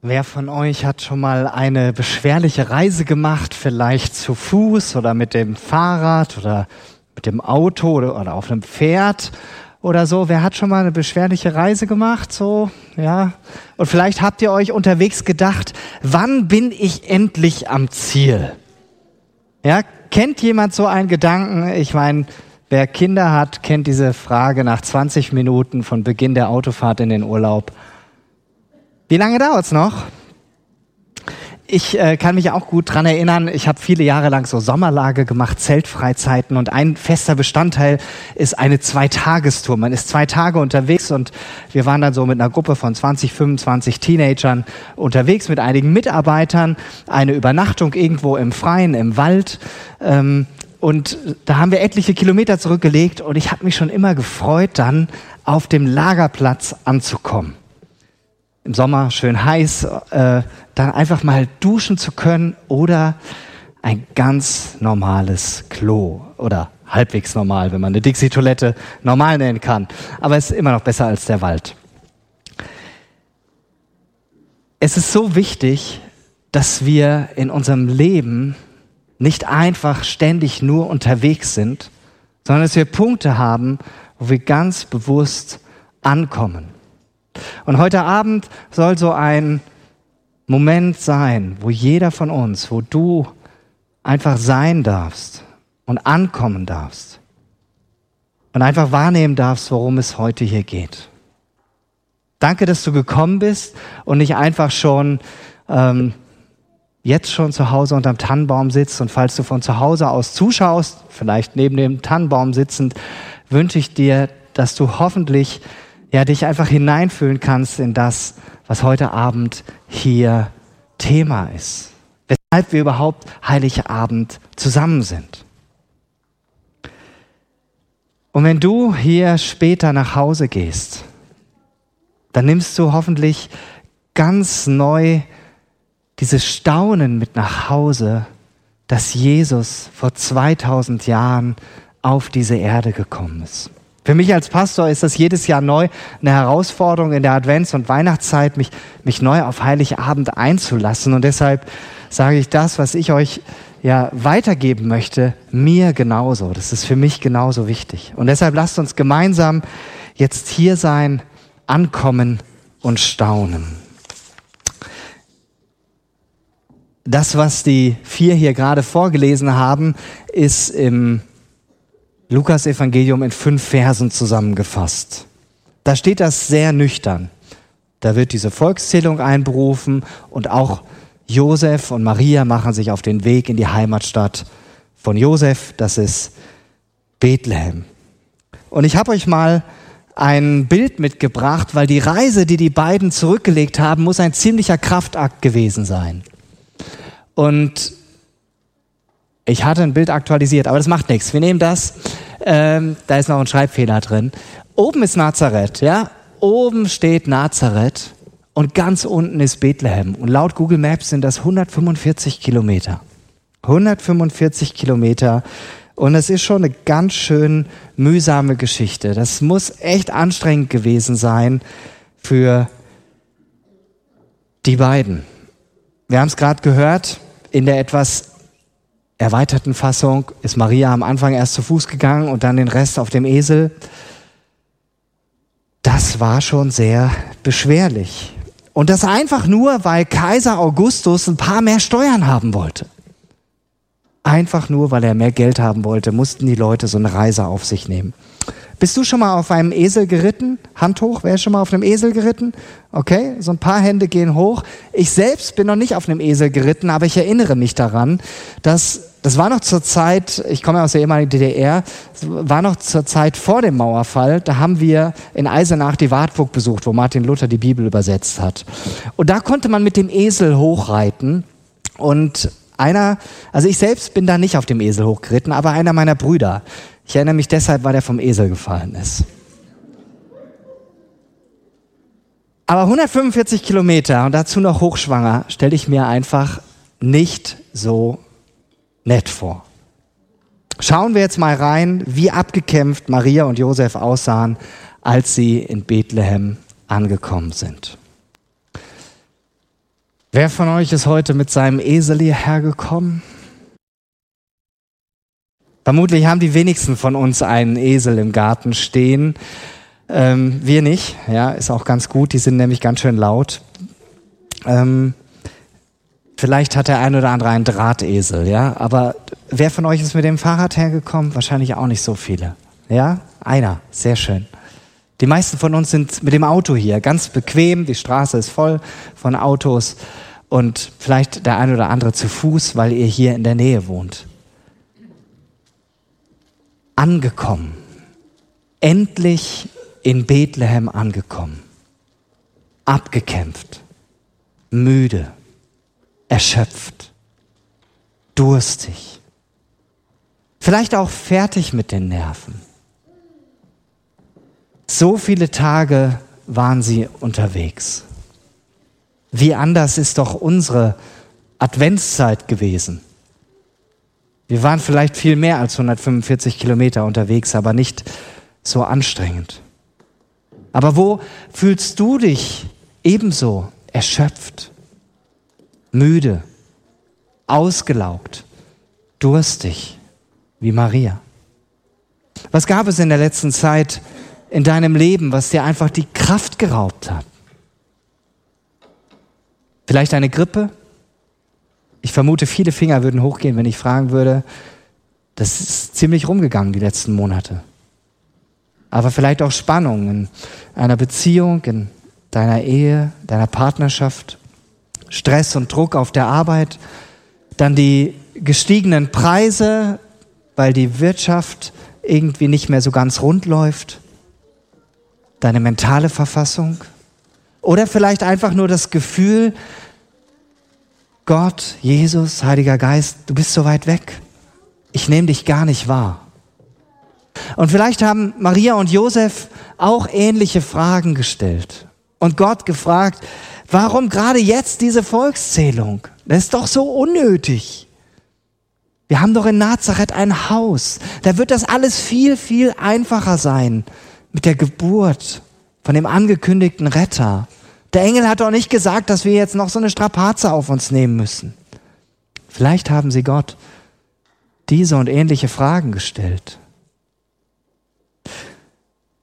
Wer von euch hat schon mal eine beschwerliche Reise gemacht, vielleicht zu Fuß oder mit dem Fahrrad oder mit dem Auto oder, auf einem Pferd oder so? Wer hat schon mal eine beschwerliche Reise gemacht? So, ja. Und vielleicht habt ihr euch unterwegs gedacht, wann bin ich endlich am Ziel? Ja, kennt jemand so einen Gedanken? Ich meine, wer Kinder hat, kennt diese Frage nach 20 Minuten von Beginn der Autofahrt in den Urlaub. Wie lange dauert's noch? Ich äh, kann mich auch gut dran erinnern, ich habe viele Jahre lang so Sommerlage gemacht, Zeltfreizeiten und ein fester Bestandteil ist eine Zweitagestour. Man ist zwei Tage unterwegs und wir waren dann so mit einer Gruppe von 20, 25 Teenagern unterwegs mit einigen Mitarbeitern, eine Übernachtung irgendwo im Freien, im Wald. Ähm, und da haben wir etliche Kilometer zurückgelegt und ich habe mich schon immer gefreut, dann auf dem Lagerplatz anzukommen im Sommer schön heiß, äh, dann einfach mal duschen zu können oder ein ganz normales Klo oder halbwegs normal, wenn man eine Dixie-Toilette normal nennen kann. Aber es ist immer noch besser als der Wald. Es ist so wichtig, dass wir in unserem Leben nicht einfach ständig nur unterwegs sind, sondern dass wir Punkte haben, wo wir ganz bewusst ankommen. Und heute Abend soll so ein Moment sein, wo jeder von uns, wo du einfach sein darfst und ankommen darfst und einfach wahrnehmen darfst, worum es heute hier geht. Danke, dass du gekommen bist und nicht einfach schon ähm, jetzt schon zu Hause unterm Tannenbaum sitzt und falls du von zu Hause aus zuschaust, vielleicht neben dem Tannenbaum sitzend, wünsche ich dir, dass du hoffentlich ja, dich einfach hineinfühlen kannst in das, was heute Abend hier Thema ist. Weshalb wir überhaupt Heiligabend zusammen sind. Und wenn du hier später nach Hause gehst, dann nimmst du hoffentlich ganz neu dieses Staunen mit nach Hause, dass Jesus vor 2000 Jahren auf diese Erde gekommen ist. Für mich als Pastor ist das jedes Jahr neu eine Herausforderung in der Advents- und Weihnachtszeit, mich, mich neu auf Heiligabend einzulassen. Und deshalb sage ich das, was ich euch ja weitergeben möchte, mir genauso. Das ist für mich genauso wichtig. Und deshalb lasst uns gemeinsam jetzt hier sein, ankommen und staunen. Das, was die vier hier gerade vorgelesen haben, ist im Lukas Evangelium in fünf Versen zusammengefasst. Da steht das sehr nüchtern. Da wird diese Volkszählung einberufen und auch Josef und Maria machen sich auf den Weg in die Heimatstadt von Josef, das ist Bethlehem. Und ich habe euch mal ein Bild mitgebracht, weil die Reise, die die beiden zurückgelegt haben, muss ein ziemlicher Kraftakt gewesen sein. Und ich hatte ein Bild aktualisiert, aber das macht nichts. Wir nehmen das. Ähm, da ist noch ein Schreibfehler drin. Oben ist Nazareth, ja? Oben steht Nazareth und ganz unten ist Bethlehem. Und laut Google Maps sind das 145 Kilometer. 145 Kilometer. Und es ist schon eine ganz schön mühsame Geschichte. Das muss echt anstrengend gewesen sein für die beiden. Wir haben es gerade gehört, in der etwas erweiterten Fassung ist Maria am Anfang erst zu Fuß gegangen und dann den Rest auf dem Esel. Das war schon sehr beschwerlich. Und das einfach nur, weil Kaiser Augustus ein paar mehr Steuern haben wollte. Einfach nur, weil er mehr Geld haben wollte, mussten die Leute so eine Reise auf sich nehmen. Bist du schon mal auf einem Esel geritten? Hand hoch, wer ist schon mal auf einem Esel geritten? Okay, so ein paar Hände gehen hoch. Ich selbst bin noch nicht auf einem Esel geritten, aber ich erinnere mich daran, dass das war noch zur Zeit, ich komme aus der ehemaligen DDR, war noch zur Zeit vor dem Mauerfall, da haben wir in Eisenach die Wartburg besucht, wo Martin Luther die Bibel übersetzt hat. Und da konnte man mit dem Esel hochreiten und einer, also ich selbst bin da nicht auf dem Esel hochgeritten, aber einer meiner Brüder, ich erinnere mich deshalb, weil der vom Esel gefallen ist. Aber 145 Kilometer und dazu noch hochschwanger, stelle ich mir einfach nicht so nett vor. Schauen wir jetzt mal rein, wie abgekämpft Maria und Josef aussahen, als sie in Bethlehem angekommen sind. Wer von euch ist heute mit seinem Esel hierher gekommen? Vermutlich haben die wenigsten von uns einen Esel im Garten stehen. Ähm, wir nicht, ja, ist auch ganz gut, die sind nämlich ganz schön laut. Ähm, vielleicht hat der ein oder andere einen Drahtesel, ja, aber wer von euch ist mit dem Fahrrad hergekommen? Wahrscheinlich auch nicht so viele. Ja, einer, sehr schön. Die meisten von uns sind mit dem Auto hier, ganz bequem, die Straße ist voll von Autos. Und vielleicht der ein oder andere zu Fuß, weil ihr hier in der Nähe wohnt. Angekommen, endlich in Bethlehem angekommen, abgekämpft, müde, erschöpft, durstig, vielleicht auch fertig mit den Nerven so viele Tage waren sie unterwegs. Wie anders ist doch unsere Adventszeit gewesen. Wir waren vielleicht viel mehr als 145 Kilometer unterwegs, aber nicht so anstrengend. Aber wo fühlst du dich ebenso erschöpft, müde, ausgelaugt, durstig wie Maria? Was gab es in der letzten Zeit, in deinem Leben, was dir einfach die Kraft geraubt hat? Vielleicht eine Grippe? Ich vermute, viele Finger würden hochgehen, wenn ich fragen würde, das ist ziemlich rumgegangen die letzten Monate. Aber vielleicht auch Spannung in einer Beziehung, in deiner Ehe, deiner Partnerschaft, Stress und Druck auf der Arbeit, dann die gestiegenen Preise, weil die Wirtschaft irgendwie nicht mehr so ganz rund läuft deine mentale Verfassung oder vielleicht einfach nur das Gefühl, Gott, Jesus, Heiliger Geist, du bist so weit weg. Ich nehme dich gar nicht wahr. Und vielleicht haben Maria und Josef auch ähnliche Fragen gestellt und Gott gefragt, warum gerade jetzt diese Volkszählung? Das ist doch so unnötig. Wir haben doch in Nazareth ein Haus. Da wird das alles viel, viel einfacher sein mit der Geburt von dem angekündigten Retter. Der Engel hat doch nicht gesagt, dass wir jetzt noch so eine Strapaze auf uns nehmen müssen. Vielleicht haben sie Gott diese und ähnliche Fragen gestellt.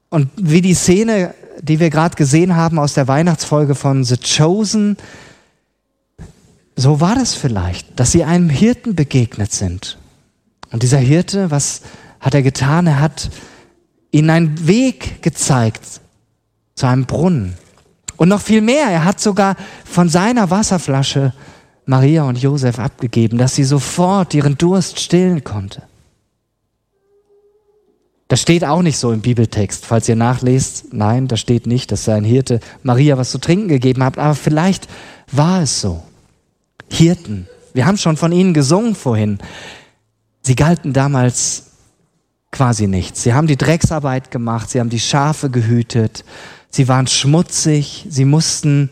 Und wie die Szene, die wir gerade gesehen haben aus der Weihnachtsfolge von The Chosen, so war das vielleicht, dass sie einem Hirten begegnet sind. Und dieser Hirte, was hat er getan? Er hat ihnen einen Weg gezeigt zu einem Brunnen. Und noch viel mehr, er hat sogar von seiner Wasserflasche Maria und Josef abgegeben, dass sie sofort ihren Durst stillen konnte. Das steht auch nicht so im Bibeltext, falls ihr nachlest. Nein, da steht nicht, dass sein Hirte Maria was zu trinken gegeben hat, aber vielleicht war es so. Hirten, wir haben schon von ihnen gesungen vorhin. Sie galten damals quasi nichts. Sie haben die Drecksarbeit gemacht, sie haben die Schafe gehütet, sie waren schmutzig, sie mussten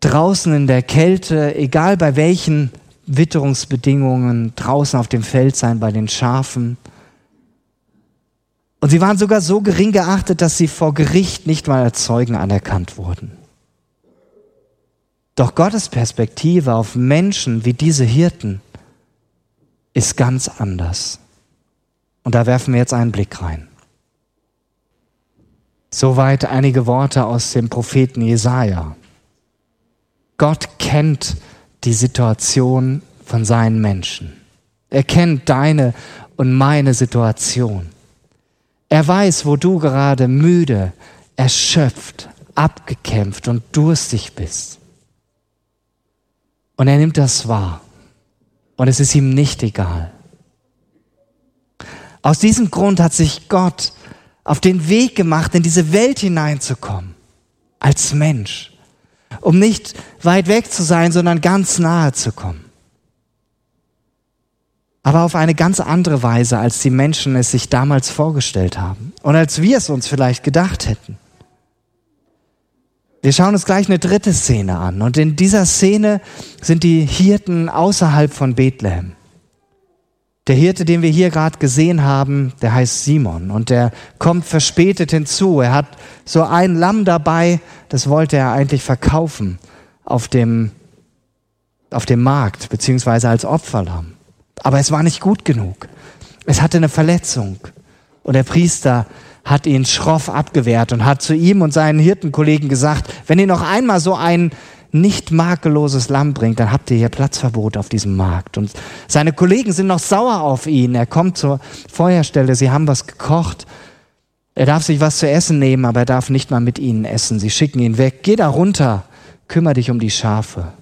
draußen in der Kälte, egal bei welchen Witterungsbedingungen, draußen auf dem Feld sein bei den Schafen. Und sie waren sogar so gering geachtet, dass sie vor Gericht nicht mal als Zeugen anerkannt wurden. Doch Gottes Perspektive auf Menschen wie diese Hirten ist ganz anders. Und da werfen wir jetzt einen Blick rein. Soweit einige Worte aus dem Propheten Jesaja. Gott kennt die Situation von seinen Menschen. Er kennt deine und meine Situation. Er weiß, wo du gerade müde, erschöpft, abgekämpft und durstig bist. Und er nimmt das wahr. Und es ist ihm nicht egal. Aus diesem Grund hat sich Gott auf den Weg gemacht, in diese Welt hineinzukommen, als Mensch, um nicht weit weg zu sein, sondern ganz nahe zu kommen. Aber auf eine ganz andere Weise, als die Menschen es sich damals vorgestellt haben und als wir es uns vielleicht gedacht hätten. Wir schauen uns gleich eine dritte Szene an und in dieser Szene sind die Hirten außerhalb von Bethlehem. Der Hirte, den wir hier gerade gesehen haben, der heißt Simon und der kommt verspätet hinzu. Er hat so ein Lamm dabei, das wollte er eigentlich verkaufen auf dem auf dem Markt, beziehungsweise als Opferlamm. Aber es war nicht gut genug. Es hatte eine Verletzung. Und der Priester hat ihn schroff abgewehrt und hat zu ihm und seinen Hirtenkollegen gesagt, wenn ihr noch einmal so ein nicht makelloses Lamm bringt, dann habt ihr hier Platzverbot auf diesem Markt. Und seine Kollegen sind noch sauer auf ihn. Er kommt zur Feuerstelle, sie haben was gekocht. Er darf sich was zu essen nehmen, aber er darf nicht mal mit ihnen essen. Sie schicken ihn weg. Geh da runter, kümmere dich um die Schafe.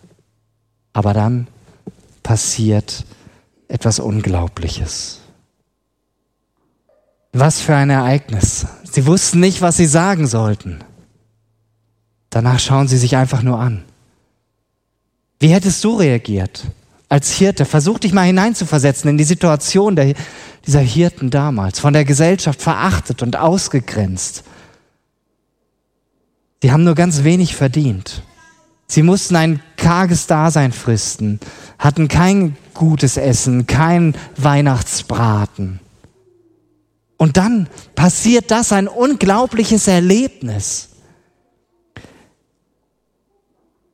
Aber dann passiert etwas Unglaubliches. Was für ein Ereignis. Sie wussten nicht, was sie sagen sollten. Danach schauen sie sich einfach nur an. Wie hättest du reagiert als Hirte? Versuch dich mal hineinzuversetzen in die Situation der, dieser Hirten damals, von der Gesellschaft verachtet und ausgegrenzt. Sie haben nur ganz wenig verdient. Sie mussten ein karges Dasein fristen, hatten kein gutes Essen, kein Weihnachtsbraten. Und dann passiert das, ein unglaubliches Erlebnis.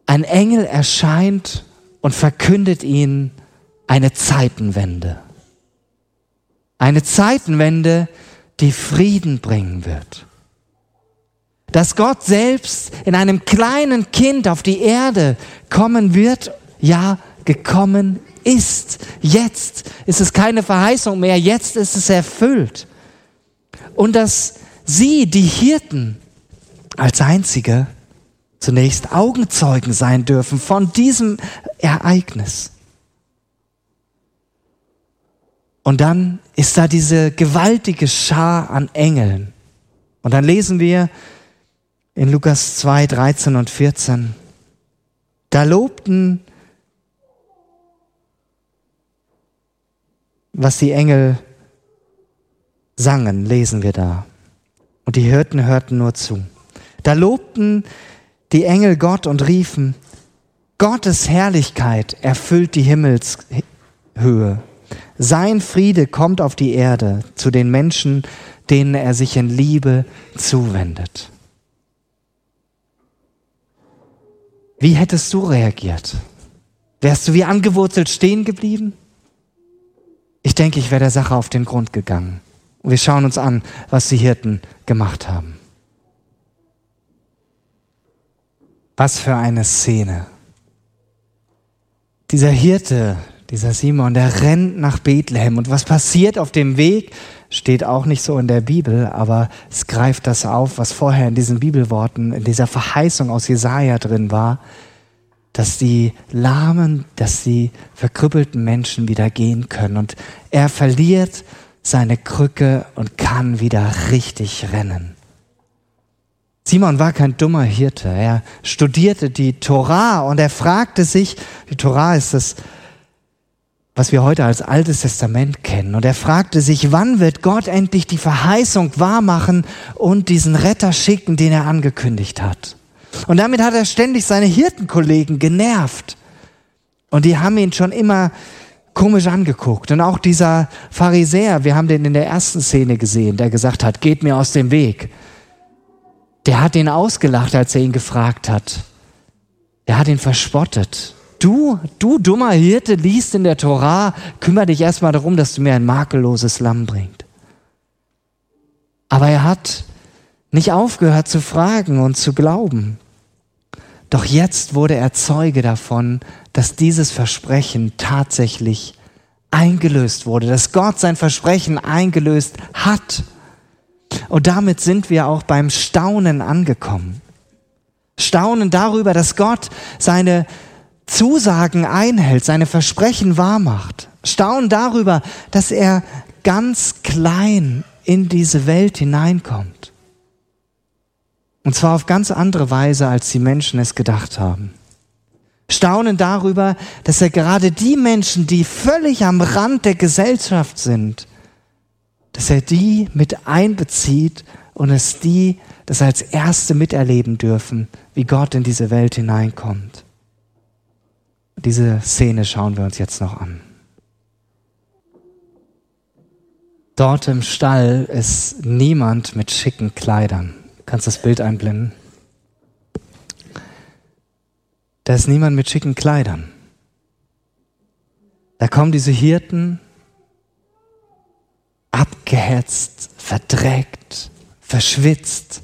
Ein Engel erscheint und verkündet ihnen eine Zeitenwende. Eine Zeitenwende, die Frieden bringen wird. Dass Gott selbst in einem kleinen Kind auf die Erde kommen wird, ja, gekommen ist. Jetzt ist es keine Verheißung mehr, jetzt ist es erfüllt. Und dass sie, die Hirten, als einzige zunächst Augenzeugen sein dürfen von diesem Ereignis. Und dann ist da diese gewaltige Schar an Engeln. Und dann lesen wir in Lukas 2, 13 und 14, da lobten, was die Engel sangen, lesen wir da. Und die Hirten hörten nur zu. Da lobten die Engel Gott und riefen, Gottes Herrlichkeit erfüllt die Himmelshöhe. Sein Friede kommt auf die Erde zu den Menschen, denen er sich in Liebe zuwendet. Wie hättest du reagiert? Wärst du wie angewurzelt stehen geblieben? Ich denke, ich wäre der Sache auf den Grund gegangen. Und wir schauen uns an, was die Hirten gemacht haben. Was für eine Szene. Dieser Hirte, dieser Simon, der rennt nach Bethlehem. Und was passiert auf dem Weg, steht auch nicht so in der Bibel, aber es greift das auf, was vorher in diesen Bibelworten, in dieser Verheißung aus Jesaja drin war, dass die lahmen, dass die verkrüppelten Menschen wieder gehen können. Und er verliert seine Krücke und kann wieder richtig rennen. Simon war kein dummer Hirte. Er studierte die Torah und er fragte sich, die Torah ist das, was wir heute als Altes Testament kennen. Und er fragte sich, wann wird Gott endlich die Verheißung wahrmachen und diesen Retter schicken, den er angekündigt hat. Und damit hat er ständig seine Hirtenkollegen genervt. Und die haben ihn schon immer komisch angeguckt. Und auch dieser Pharisäer, wir haben den in der ersten Szene gesehen, der gesagt hat, geht mir aus dem Weg der hat ihn ausgelacht, als er ihn gefragt hat. Er hat ihn verspottet. Du, du dummer Hirte, liest in der Torah, kümmere dich erstmal darum, dass du mir ein makelloses Lamm bringst. Aber er hat nicht aufgehört zu fragen und zu glauben. Doch jetzt wurde er Zeuge davon, dass dieses Versprechen tatsächlich eingelöst wurde, dass Gott sein Versprechen eingelöst hat. Und damit sind wir auch beim Staunen angekommen. Staunen darüber, dass Gott seine Zusagen einhält, seine Versprechen wahrmacht. Staunen darüber, dass er ganz klein in diese Welt hineinkommt. Und zwar auf ganz andere Weise, als die Menschen es gedacht haben. Staunen darüber, dass er gerade die Menschen, die völlig am Rand der Gesellschaft sind, dass er die mit einbezieht und es die das als Erste miterleben dürfen, wie Gott in diese Welt hineinkommt. Diese Szene schauen wir uns jetzt noch an. Dort im Stall ist niemand mit schicken Kleidern. Du kannst das Bild einblenden? Da ist niemand mit schicken Kleidern. Da kommen diese Hirten, abgehetzt, verdreckt, verschwitzt,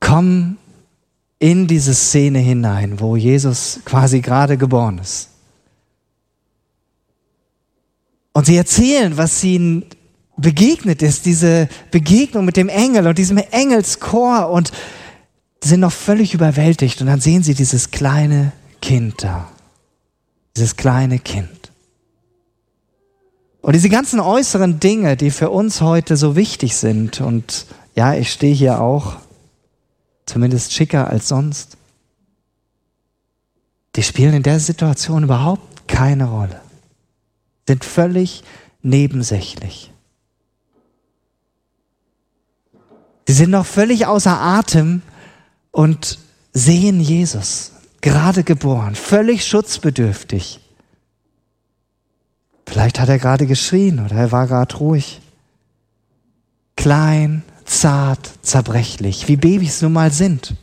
kommen in diese Szene hinein, wo Jesus quasi gerade geboren ist. Und sie erzählen, was ihnen begegnet ist, diese Begegnung mit dem Engel und diesem Engelschor und sind noch völlig überwältigt. Und dann sehen sie dieses kleine Kind da. Dieses kleine Kind. Und diese ganzen äußeren Dinge, die für uns heute so wichtig sind, und ja, ich stehe hier auch zumindest schicker als sonst, die spielen in der Situation überhaupt keine Rolle, sind völlig nebensächlich. Sie sind noch völlig außer Atem und sehen Jesus, gerade geboren, völlig schutzbedürftig. Vielleicht hat er gerade geschrien oder er war gerade ruhig. Klein, zart, zerbrechlich, wie Babys nun mal sind.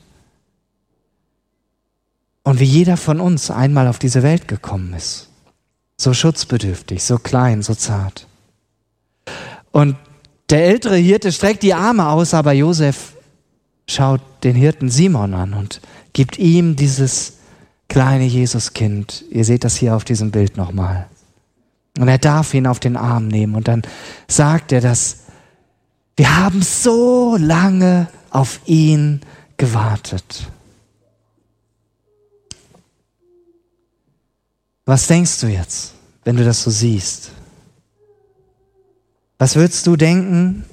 Und wie jeder von uns einmal auf diese Welt gekommen ist. So schutzbedürftig, so klein, so zart. Und der ältere Hirte streckt die Arme aus, aber Josef schaut den Hirten Simon an und gibt ihm dieses kleine Jesuskind. Ihr seht das hier auf diesem Bild nochmal. Und er darf ihn auf den Arm nehmen und dann sagt er, dass wir haben so lange auf ihn gewartet. Was denkst du jetzt, wenn du das so siehst? Was würdest du denken,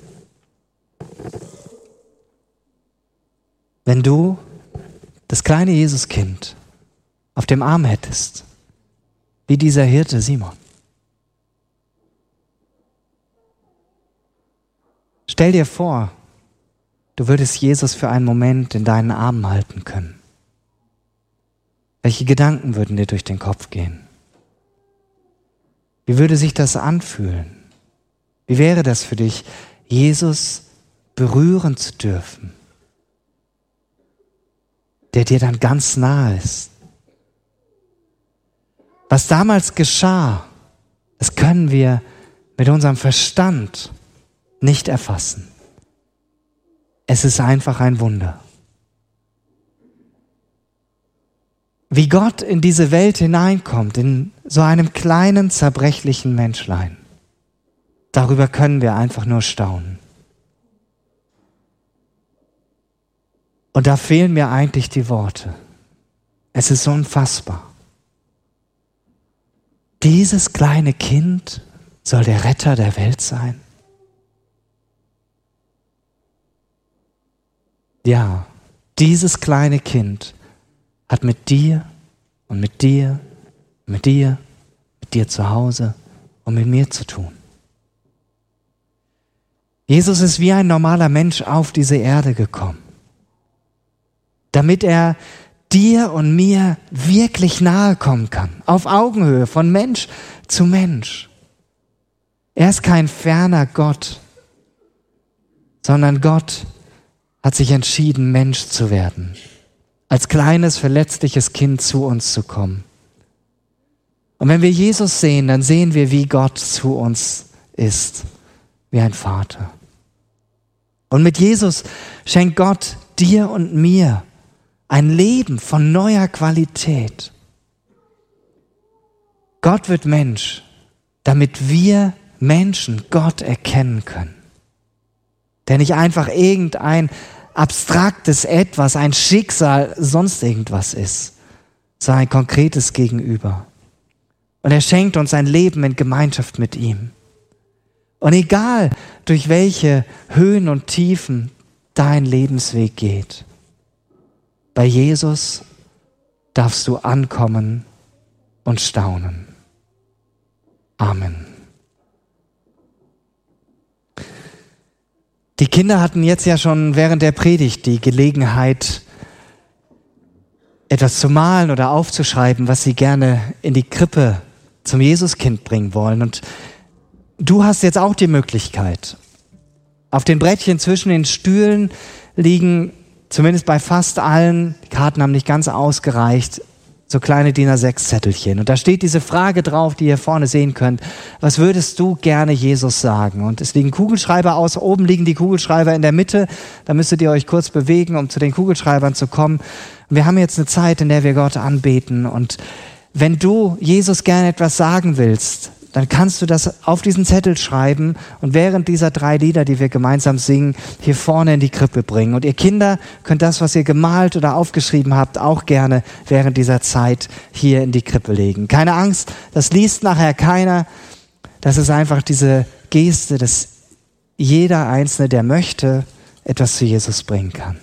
wenn du das kleine Jesuskind auf dem Arm hättest, wie dieser Hirte Simon? Stell dir vor, du würdest Jesus für einen Moment in deinen Armen halten können. Welche Gedanken würden dir durch den Kopf gehen? Wie würde sich das anfühlen? Wie wäre das für dich, Jesus berühren zu dürfen? der dir dann ganz nahe ist. Was damals geschah, das können wir mit unserem Verstand nicht erfassen. Es ist einfach ein Wunder. Wie Gott in diese Welt hineinkommt, in so einem kleinen, zerbrechlichen Menschlein, darüber können wir einfach nur staunen. Und da fehlen mir eigentlich die Worte. Es ist unfassbar. Dieses kleine Kind soll der Retter der Welt sein? Ja, dieses kleine Kind hat mit dir und mit dir, mit dir, mit dir zu Hause und mit mir zu tun. Jesus ist wie ein normaler Mensch auf diese Erde gekommen damit er dir und mir wirklich nahe kommen kann, auf Augenhöhe, von Mensch zu Mensch. Er ist kein ferner Gott, sondern Gott hat sich entschieden, Mensch zu werden, als kleines, verletzliches Kind zu uns zu kommen. Und wenn wir Jesus sehen, dann sehen wir, wie Gott zu uns ist, wie ein Vater. Und mit Jesus schenkt Gott dir und mir ein Leben von neuer Qualität. Gott wird Mensch, damit wir Menschen Gott erkennen können. Der nicht einfach irgendein abstraktes Etwas, ein Schicksal, sonst irgendwas ist, sondern ein konkretes Gegenüber. Und er schenkt uns ein Leben in Gemeinschaft mit ihm. Und egal, durch welche Höhen und Tiefen dein Lebensweg geht, bei Jesus darfst du ankommen und staunen. Amen. Die Kinder hatten jetzt ja schon während der Predigt die Gelegenheit, etwas zu malen oder aufzuschreiben, was sie gerne in die Krippe zum Jesuskind bringen wollen. Und du hast jetzt auch die Möglichkeit. Auf den Brettchen zwischen den Stühlen liegen zumindest bei fast allen, die Karten haben nicht ganz ausgereicht, so kleine DIN A6-Zettelchen. Und da steht diese Frage drauf, die ihr vorne sehen könnt. Was würdest du gerne Jesus sagen? Und es liegen Kugelschreiber aus. Oben liegen die Kugelschreiber in der Mitte. Da müsstet ihr euch kurz bewegen, um zu den Kugelschreibern zu kommen. Wir haben jetzt eine Zeit, in der wir Gott anbeten. Und wenn du Jesus gerne etwas sagen willst, dann kannst du das auf diesen Zettel schreiben und während dieser drei Lieder, die wir gemeinsam singen, hier vorne in die Krippe bringen. Und ihr Kinder könnt das, was ihr gemalt oder aufgeschrieben habt, auch gerne während dieser Zeit hier in die Krippe legen. Keine Angst, das liest nachher keiner. Das ist einfach diese Geste, dass jeder Einzelne, der möchte, etwas zu Jesus bringen kann.